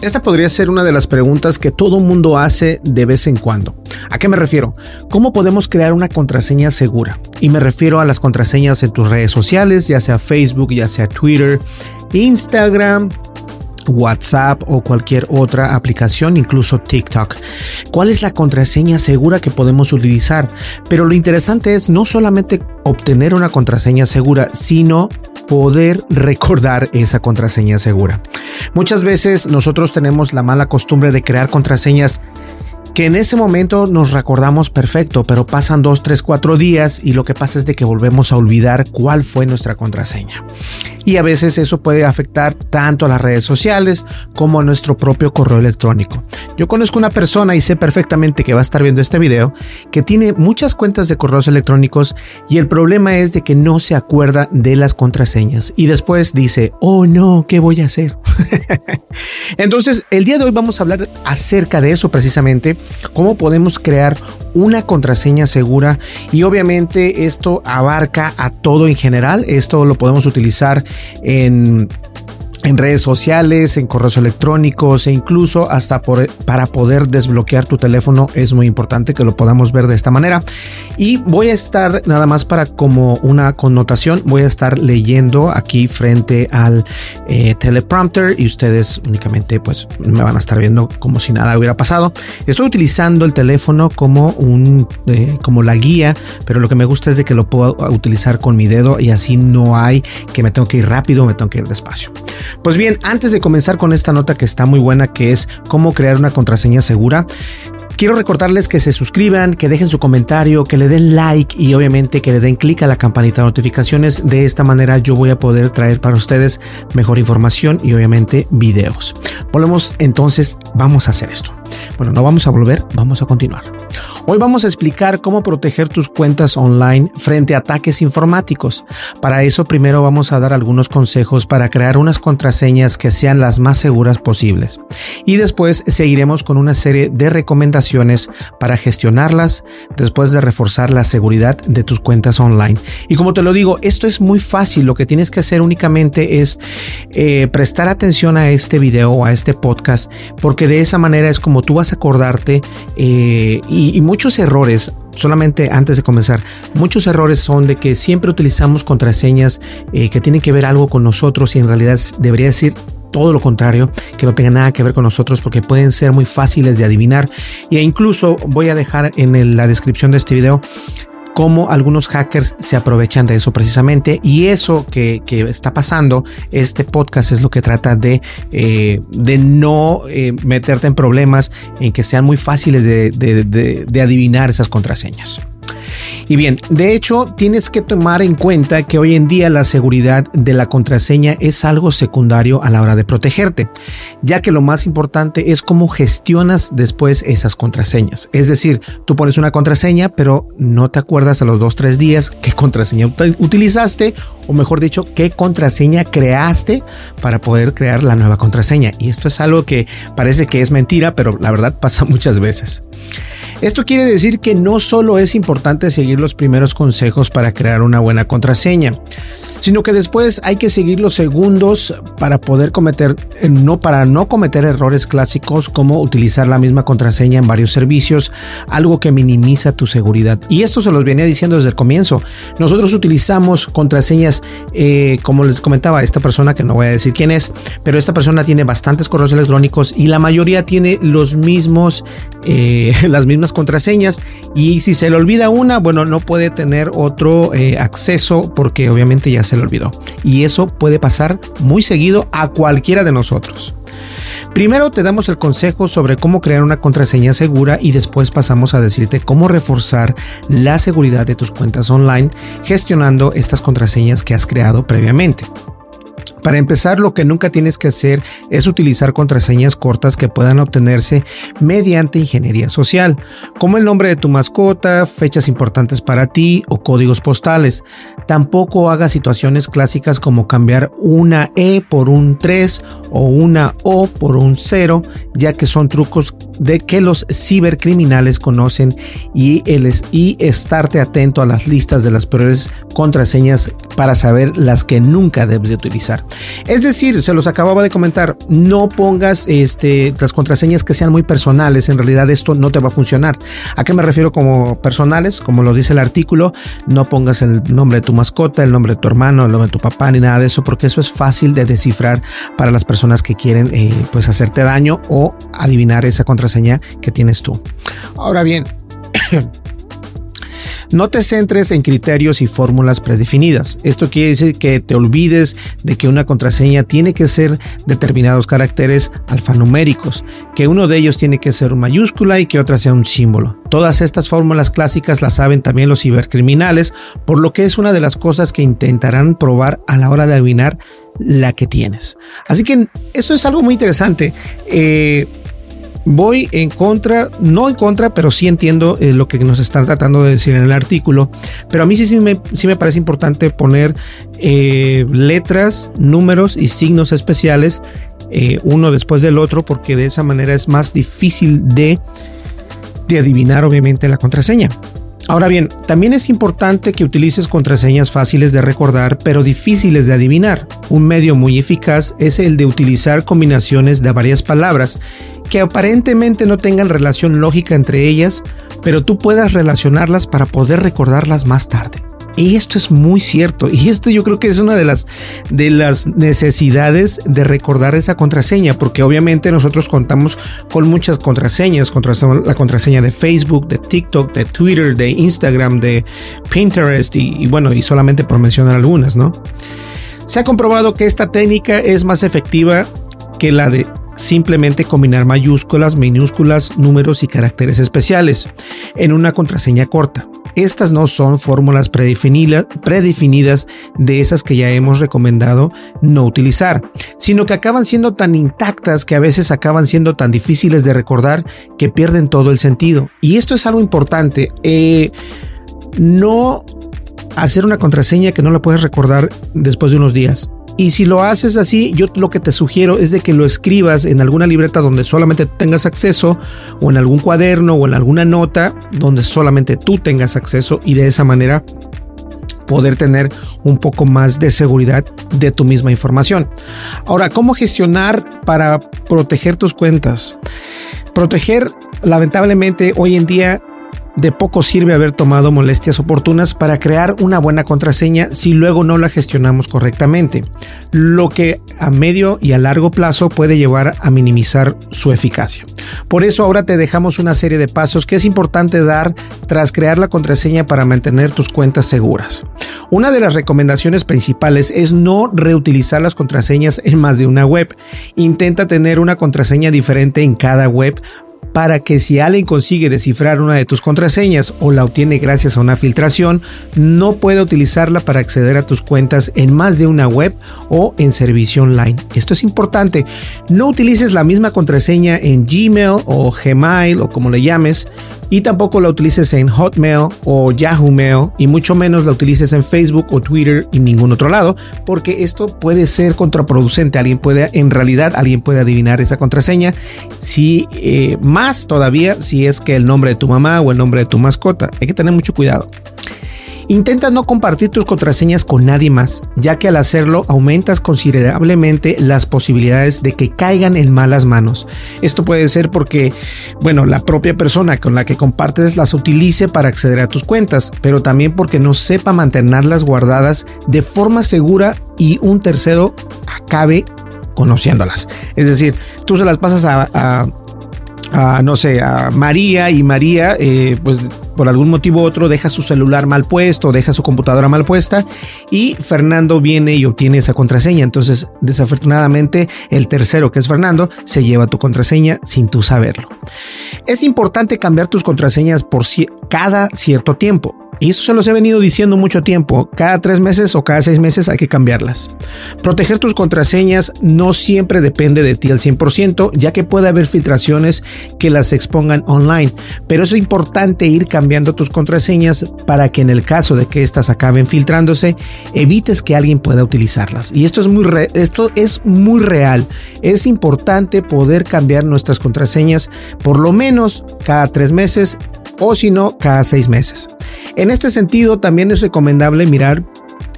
Esta podría ser una de las preguntas que todo mundo hace de vez en cuando. ¿A qué me refiero? ¿Cómo podemos crear una contraseña segura? Y me refiero a las contraseñas en tus redes sociales, ya sea Facebook, ya sea Twitter, Instagram, WhatsApp o cualquier otra aplicación, incluso TikTok. ¿Cuál es la contraseña segura que podemos utilizar? Pero lo interesante es no solamente obtener una contraseña segura, sino poder recordar esa contraseña segura. Muchas veces nosotros tenemos la mala costumbre de crear contraseñas que en ese momento nos recordamos perfecto, pero pasan 2, 3, 4 días y lo que pasa es de que volvemos a olvidar cuál fue nuestra contraseña. Y a veces eso puede afectar tanto a las redes sociales como a nuestro propio correo electrónico. Yo conozco una persona y sé perfectamente que va a estar viendo este video que tiene muchas cuentas de correos electrónicos y el problema es de que no se acuerda de las contraseñas y después dice, oh no, ¿qué voy a hacer? Entonces, el día de hoy vamos a hablar acerca de eso precisamente cómo podemos crear una contraseña segura y obviamente esto abarca a todo en general. Esto lo podemos utilizar en en redes sociales, en correos electrónicos e incluso hasta para poder desbloquear tu teléfono es muy importante que lo podamos ver de esta manera. Y voy a estar nada más para como una connotación, voy a estar leyendo aquí frente al eh, teleprompter y ustedes únicamente pues me van a estar viendo como si nada hubiera pasado. Estoy utilizando el teléfono como un eh, como la guía, pero lo que me gusta es de que lo puedo utilizar con mi dedo y así no hay que me tengo que ir rápido, me tengo que ir despacio. Pues bien, antes de comenzar con esta nota que está muy buena, que es cómo crear una contraseña segura, Quiero recordarles que se suscriban, que dejen su comentario, que le den like y obviamente que le den clic a la campanita de notificaciones. De esta manera yo voy a poder traer para ustedes mejor información y obviamente videos. Volvemos entonces, vamos a hacer esto. Bueno, no vamos a volver, vamos a continuar. Hoy vamos a explicar cómo proteger tus cuentas online frente a ataques informáticos. Para eso primero vamos a dar algunos consejos para crear unas contraseñas que sean las más seguras posibles. Y después seguiremos con una serie de recomendaciones para gestionarlas después de reforzar la seguridad de tus cuentas online. Y como te lo digo, esto es muy fácil. Lo que tienes que hacer únicamente es eh, prestar atención a este video o a este podcast porque de esa manera es como tú vas acordarte eh, y, muchos errores solamente antes de comenzar, muchos errores son de que siempre utilizamos contraseñas eh, que tienen que ver algo con nosotros y en realidad debería decir todo lo contrario, que no tenga nada que ver con nosotros porque pueden ser muy fáciles de adivinar. E incluso voy a dejar en la descripción de este video cómo algunos hackers se aprovechan de eso precisamente. Y eso que, está pasando, este podcast es lo que trata de, eh, de no eh, meterte en problemas, en que sean muy fáciles de adivinar esas contraseñas. Y bien, de hecho, tienes que tomar en cuenta que hoy en día la seguridad de la contraseña es algo secundario a la hora de protegerte, ya que lo más importante es cómo gestionas después esas contraseñas. Es decir, tú pones una contraseña, pero no te acuerdas a los dos, tres días qué contraseña utilizaste, o mejor dicho, qué contraseña creaste para poder crear la nueva contraseña. Y esto es algo que parece que es mentira, pero la verdad pasa muchas veces. Esto quiere decir que no solo es importante seguir los primeros consejos para crear una buena contraseña, sino que después hay que seguir los segundos para poder cometer, eh, no para no cometer errores clásicos como utilizar la misma contraseña en varios servicios, algo que minimiza tu seguridad. Y esto se los venía diciendo desde el comienzo. Nosotros utilizamos contraseñas, eh, como les comentaba, esta persona que no voy a decir quién es, pero esta persona tiene bastantes correos electrónicos y la mayoría tiene los mismos, eh, las mismas contraseñas. Y si se le olvida una, bueno, no puede tener otro acceso porque obviamente ya se le olvidó. Y eso puede pasar muy seguido a cualquiera de nosotros. Primero te damos el consejo sobre cómo crear una contraseña segura y después pasamos a decirte cómo reforzar la seguridad de tus cuentas online gestionando estas contraseñas que has creado previamente. Para empezar, lo que nunca tienes que hacer es utilizar contraseñas cortas que puedan obtenerse mediante ingeniería social, como el nombre de tu mascota, fechas importantes para ti o códigos postales. Tampoco hagas situaciones clásicas como cambiar una E por un 3 o una O por un 0, ya que son trucos de que los cibercriminales conocen y, el, y estarte atento a las listas de las peores contraseñas para saber las que nunca debes de utilizar. Es decir, se los acababa de comentar, no pongas este, las contraseñas que sean muy personales, en realidad esto no te va a funcionar. ¿A qué me refiero como personales? Como lo dice el artículo, no pongas el nombre de tu mascota, el nombre de tu hermano, el nombre de tu papá, ni nada de eso, porque eso es fácil de descifrar para las personas que quieren eh, pues hacerte daño o adivinar esa contraseña que tienes tú. Ahora bien, No te centres en criterios y fórmulas predefinidas. Esto quiere decir que te olvides de que una contraseña tiene que ser determinados caracteres alfanuméricos, que uno de ellos tiene que ser una mayúscula y que otra sea un símbolo. Todas estas fórmulas clásicas las saben también los cibercriminales, por lo que es una de las cosas que intentarán probar a la hora de adivinar la que tienes. Así que eso es algo muy interesante. Eh, voy en contra, no en contra, pero sí entiendo eh, lo que nos están tratando de decir en el artículo. Pero a mí sí, me parece importante poner eh, letras, números y signos especiales eh, uno después del otro, porque de esa manera es más difícil de, de adivinar, obviamente, la contraseña. Ahora bien, también es importante que utilices contraseñas fáciles de recordar pero difíciles de adivinar. Un medio muy eficaz es el de utilizar combinaciones de varias palabras que aparentemente no tengan relación lógica entre ellas, pero tú puedas relacionarlas para poder recordarlas más tarde. Y esto es muy cierto. Y esto yo creo que es una de las, de las necesidades de recordar esa contraseña, porque obviamente nosotros contamos con muchas contraseñas, la contraseña de Facebook, de TikTok, de Twitter, de Instagram, de Pinterest y, y bueno, y solamente por mencionar algunas, ¿no? Se ha comprobado que esta técnica es más efectiva que la de simplemente combinar mayúsculas, minúsculas, números y caracteres especiales en una contraseña corta. Estas no son fórmulas predefinidas de esas que ya hemos recomendado no utilizar, sino que acaban siendo tan intactas que a veces acaban siendo tan difíciles de recordar que pierden todo el sentido. Y esto es algo importante. Eh, no hacer una contraseña que no la puedes recordar después de unos días. Y si lo haces así, yo lo que te sugiero es de que lo escribas en alguna libreta donde solamente tengas acceso o en algún cuaderno o en alguna nota donde solamente tú tengas acceso y de esa manera poder tener un poco más de seguridad de tu misma información. Ahora, ¿cómo gestionar para proteger tus cuentas? Proteger, lamentablemente, hoy en día de poco sirve haber tomado molestias oportunas para crear una buena contraseña si luego no la gestionamos correctamente, lo que a medio y a largo plazo puede llevar a minimizar su eficacia. Por eso ahora te dejamos una serie de pasos que es importante dar tras crear la contraseña para mantener tus cuentas seguras. Una de las recomendaciones principales es no reutilizar las contraseñas en más de una web. Intenta tener una contraseña diferente en cada web para que si alguien consigue descifrar una de tus contraseñas o la obtiene gracias a una filtración, no pueda utilizarla para acceder a tus cuentas en más de una web o en servicio online. Esto es importante. No utilices la misma contraseña en Gmail o Gmail o como le llames y tampoco la utilices en Hotmail o Yahoo Mail y mucho menos la utilices en Facebook o Twitter y ningún otro lado porque esto puede ser contraproducente. Alguien puede, en realidad, alguien puede adivinar esa contraseña si eh, más todavía si es que el nombre de tu mamá o el nombre de tu mascota. Hay que tener mucho cuidado. Intenta no compartir tus contraseñas con nadie más, ya que al hacerlo aumentas considerablemente las posibilidades de que caigan en malas manos. Esto puede ser porque, bueno, la propia persona con la que compartes las utilice para acceder a tus cuentas, pero también porque no sepa mantenerlas guardadas de forma segura y un tercero acabe conociéndolas. Es decir, tú se las pasas a, no sé, a María y María, eh, pues por algún motivo u otro deja su celular mal puesto, deja su computadora mal puesta y Fernando viene y obtiene esa contraseña. Entonces, desafortunadamente, el tercero, que es Fernando, se lleva tu contraseña sin tú saberlo. Es importante cambiar tus contraseñas por cada cierto tiempo. Y eso se los he venido diciendo mucho tiempo. Cada tres meses o cada seis meses hay que cambiarlas. Proteger tus contraseñas no siempre depende de ti al 100%, ya que puede haber filtraciones que las expongan online. Pero es importante ir cambiando tus contraseñas para que en el caso de que éstas acaben filtrándose, evites que alguien pueda utilizarlas. Y esto es muy, esto es muy real. Es importante poder cambiar nuestras contraseñas por lo menos cada tres meses o si no, cada seis meses. En este sentido, también es recomendable mirar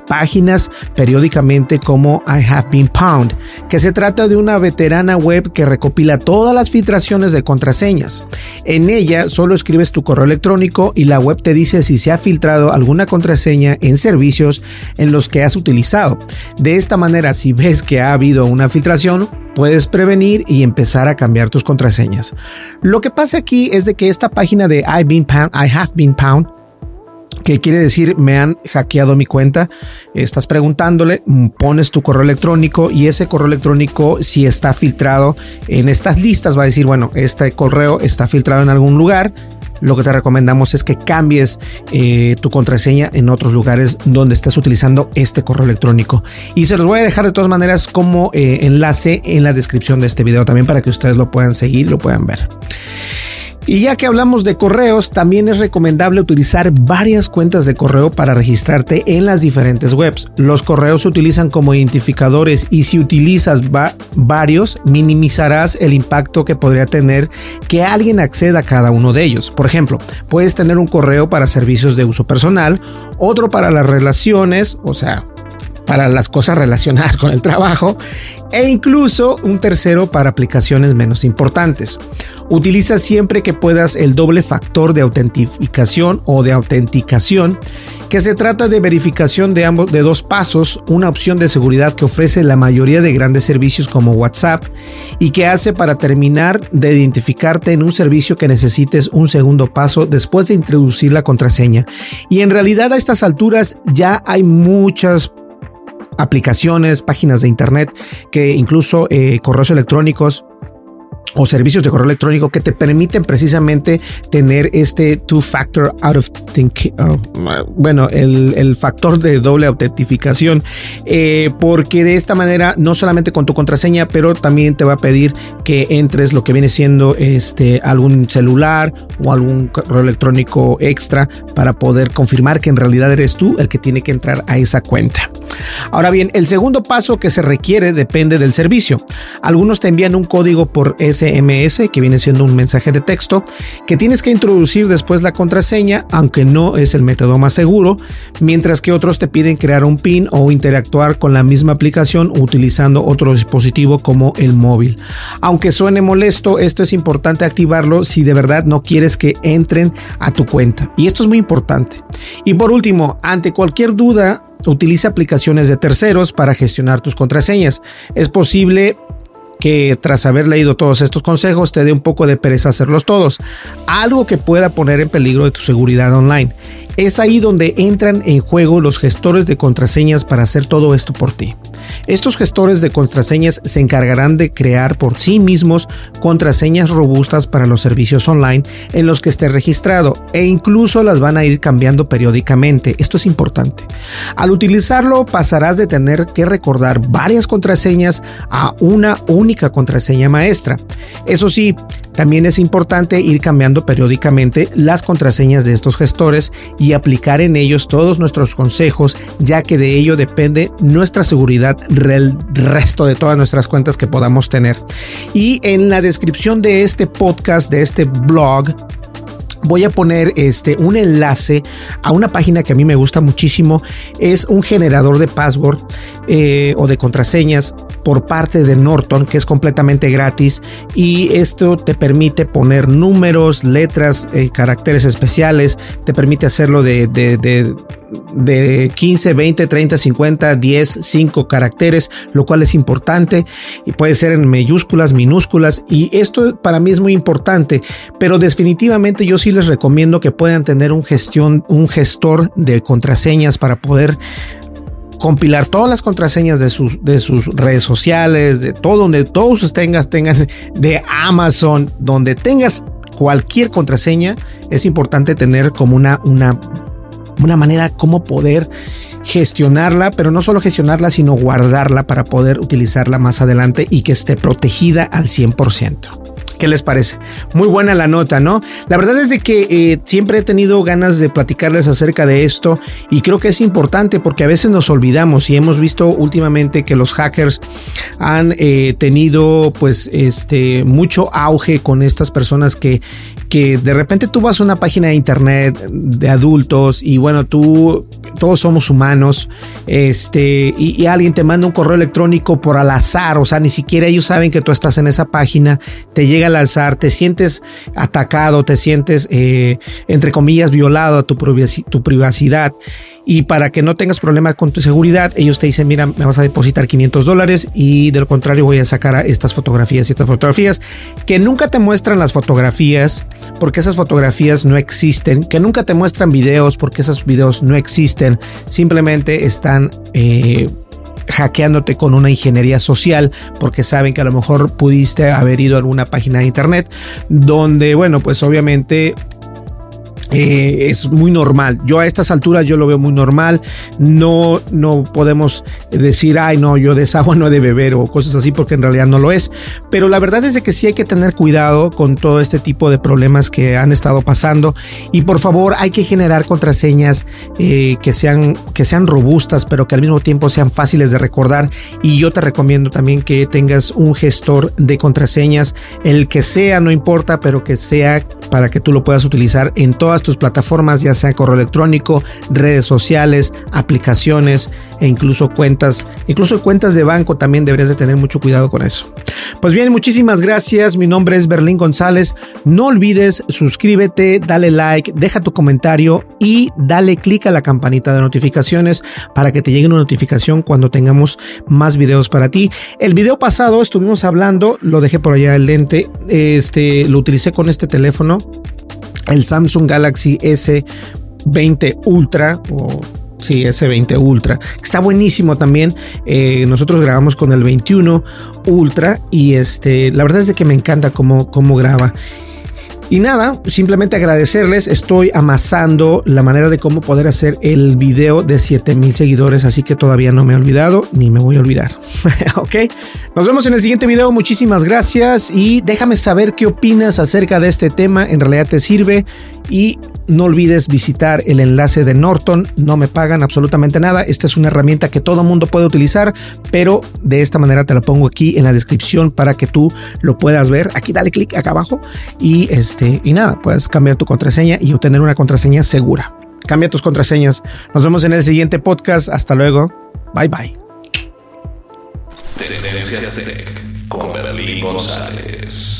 páginas periódicamente como I Have Been Pound, que se trata de una veterana web que recopila todas las filtraciones de contraseñas. En ella solo escribes tu correo electrónico y la web te dice si se ha filtrado alguna contraseña en servicios en los que has utilizado. De esta manera, si ves que ha habido una filtración, puedes prevenir y empezar a cambiar tus contraseñas. Lo que pasa aquí es de que esta página de I, been I Have Been Pound que quiere decir me han hackeado mi cuenta. Estás preguntándole, pones tu correo electrónico y ese correo electrónico si está filtrado en estas listas va a decir, bueno, este correo está filtrado en algún lugar. Lo que te recomendamos es que cambies eh, tu contraseña en otros lugares donde estás utilizando este correo electrónico. Y se los voy a dejar de todas maneras como eh, enlace en la descripción de este video también para que ustedes lo puedan seguir, lo puedan ver. Y ya que hablamos de correos, también es recomendable utilizar varias cuentas de correo para registrarte en las diferentes webs. Los correos se utilizan como identificadores y si utilizas varios, minimizarás el impacto que podría tener que alguien acceda a cada uno de ellos. Por ejemplo, puedes tener un correo para servicios de uso personal, otro para las relaciones, o sea, para las cosas relacionadas con el trabajo e incluso un tercero para aplicaciones menos importantes. Utiliza siempre que puedas el doble factor de autentificación o de autenticación, que se trata de verificación de ambos de dos pasos, una opción de seguridad que ofrece la mayoría de grandes servicios como WhatsApp y que hace para terminar de identificarte en un servicio que necesites un segundo paso después de introducir la contraseña. Y en realidad a estas alturas ya hay muchas aplicaciones, páginas de internet, que incluso eh, correos electrónicos o servicios de correo electrónico que te permiten precisamente tener este two-factor out of uh, bueno, el, factor de doble autentificación, eh, porque de esta manera no solamente con tu contraseña, pero también te va a pedir que entres lo que viene siendo este algún celular o algún correo electrónico extra para poder confirmar que en realidad eres tú el que tiene que entrar a esa cuenta. Ahora bien, el segundo paso que se requiere depende del servicio. Algunos te envían un código por SMS, que viene siendo un mensaje de texto, que tienes que introducir después la contraseña, aunque no es el método más seguro, mientras que otros te piden crear un PIN o interactuar con la misma aplicación utilizando otro dispositivo como el móvil. Aunque suene molesto, esto es importante activarlo si de verdad no quieres que entren a tu cuenta. Y esto es muy importante. Y por último, ante cualquier duda, utiliza aplicaciones de terceros para gestionar tus contraseñas. Es posible que tras haber leído todos estos consejos te dé un poco de pereza hacerlos todos, algo que pueda poner en peligro de tu seguridad online. Es ahí donde entran en juego los gestores de contraseñas para hacer todo esto por ti. Estos gestores de contraseñas se encargarán de crear por sí mismos contraseñas robustas para los servicios online en los que esté registrado e incluso las van a ir cambiando periódicamente. Esto es importante. Al utilizarlo pasarás de tener que recordar varias contraseñas a una única contraseña maestra. Eso sí, también es importante ir cambiando periódicamente las contraseñas de estos gestores y aplicar en ellos todos nuestros consejos, ya que de ello depende nuestra seguridad el resto de todas nuestras cuentas que podamos tener. Y en la descripción de este podcast, de este blog, voy a poner este un enlace a una página que a mí me gusta muchísimo. Es un generador de password eh, o de contraseñas por parte de Norton, que es completamente gratis. Y esto te permite poner números, letras, eh, caracteres especiales. Te permite hacerlo de, de, de de 15, 20, 30, 50, 10, 5 caracteres, lo cual es importante y puede ser en mayúsculas, minúsculas y esto para mí es muy importante, pero definitivamente yo sí les recomiendo que puedan tener un gestión, un gestor de contraseñas para poder compilar todas las contraseñas de sus, de sus redes sociales, de todo donde todos tengas, tengan de Amazon, donde tengas cualquier contraseña, es importante tener como una, una una manera como poder gestionarla, pero no solo gestionarla, sino guardarla para poder utilizarla más adelante y que esté protegida al 100%. ¿Qué les parece? Muy buena la nota, ¿no? La verdad es de que eh, siempre he tenido ganas de platicarles acerca de esto y creo que es importante porque a veces nos olvidamos y hemos visto últimamente que los hackers han eh, tenido pues este mucho auge con estas personas que que de repente tú vas a una página de internet de adultos y bueno, tú, todos somos humanos, este, y, alguien te manda un correo electrónico por al azar, o sea, ni siquiera ellos saben que tú estás en esa página, te llega al azar, te sientes atacado, te sientes, eh, entre comillas, violado a tu, tu privacidad y para que no tengas problemas con tu seguridad, ellos te dicen, mira, me vas a depositar 500 dólares y de lo contrario voy a sacar estas fotografías y estas fotografías que nunca te muestran las fotografías porque esas fotografías no existen, que nunca te muestran videos porque esos videos no existen, simplemente están... Eh, hackeándote con una ingeniería social porque saben que a lo mejor pudiste haber ido a alguna página de internet donde bueno pues obviamente eh, es muy normal. Yo a estas alturas yo lo veo muy normal. No, no podemos decir, ay, no, yo de esa agua no he de beber o cosas así, porque en realidad no lo es. Pero la verdad es de que sí hay que tener cuidado con todo este tipo de problemas que han estado pasando. Y por favor, hay que generar contraseñas eh, que, sean, que sean robustas, pero que al mismo tiempo sean fáciles de recordar. Y yo te recomiendo también que tengas un gestor de contraseñas, el que sea, no importa, pero que sea para que tú lo puedas utilizar en todas tus plataformas, ya sea correo electrónico, redes sociales, aplicaciones e incluso cuentas, incluso cuentas de banco también deberías de tener mucho cuidado con eso. Pues bien, muchísimas gracias. Mi nombre es Berlín González. No olvides suscríbete, dale like, deja tu comentario y dale clic a la campanita de notificaciones para que te llegue una notificación cuando tengamos más videos para ti. El video pasado estuvimos hablando, lo dejé por allá el lente, este lo utilicé con este teléfono el Samsung Galaxy S20 Ultra o Sí, S20 Ultra. Está buenísimo también. Eh, nosotros grabamos con el 21 Ultra y este, la verdad es de que me encanta cómo, cómo graba. Y nada, simplemente agradecerles. Estoy amasando la manera de cómo poder hacer el video de 7000 seguidores, así que todavía no me he olvidado ni me voy a olvidar. ok, nos vemos en el siguiente video. Muchísimas gracias y déjame saber qué opinas acerca de este tema. En realidad te sirve y no olvides visitar el enlace de Norton. No me pagan absolutamente nada. Esta es una herramienta que todo mundo puede utilizar, pero de esta manera te la pongo aquí en la descripción para que tú lo puedas ver. Aquí dale clic acá abajo y este y nada, puedes cambiar tu contraseña y obtener una contraseña segura. Cambia tus contraseñas. Nos vemos en el siguiente podcast. Hasta luego. Bye bye. con González.